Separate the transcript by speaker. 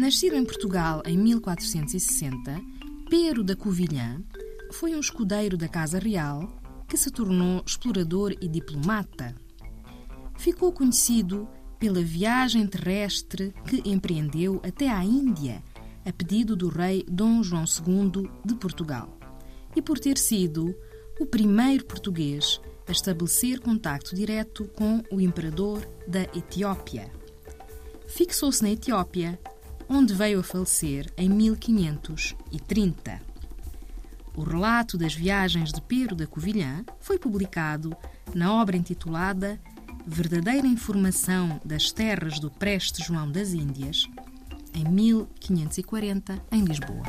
Speaker 1: Nascido em Portugal em 1460, Pero da Covilhã foi um escudeiro da Casa Real que se tornou explorador e diplomata. Ficou conhecido pela viagem terrestre que empreendeu até à Índia, a pedido do rei Dom João II de Portugal, e por ter sido o primeiro português a estabelecer contacto direto com o imperador da Etiópia. Fixou-se na Etiópia, onde veio a falecer em 1530. O relato das viagens de Pero da Covilhã foi publicado na obra intitulada Verdadeira Informação das Terras do Preste João das Índias, em 1540, em Lisboa.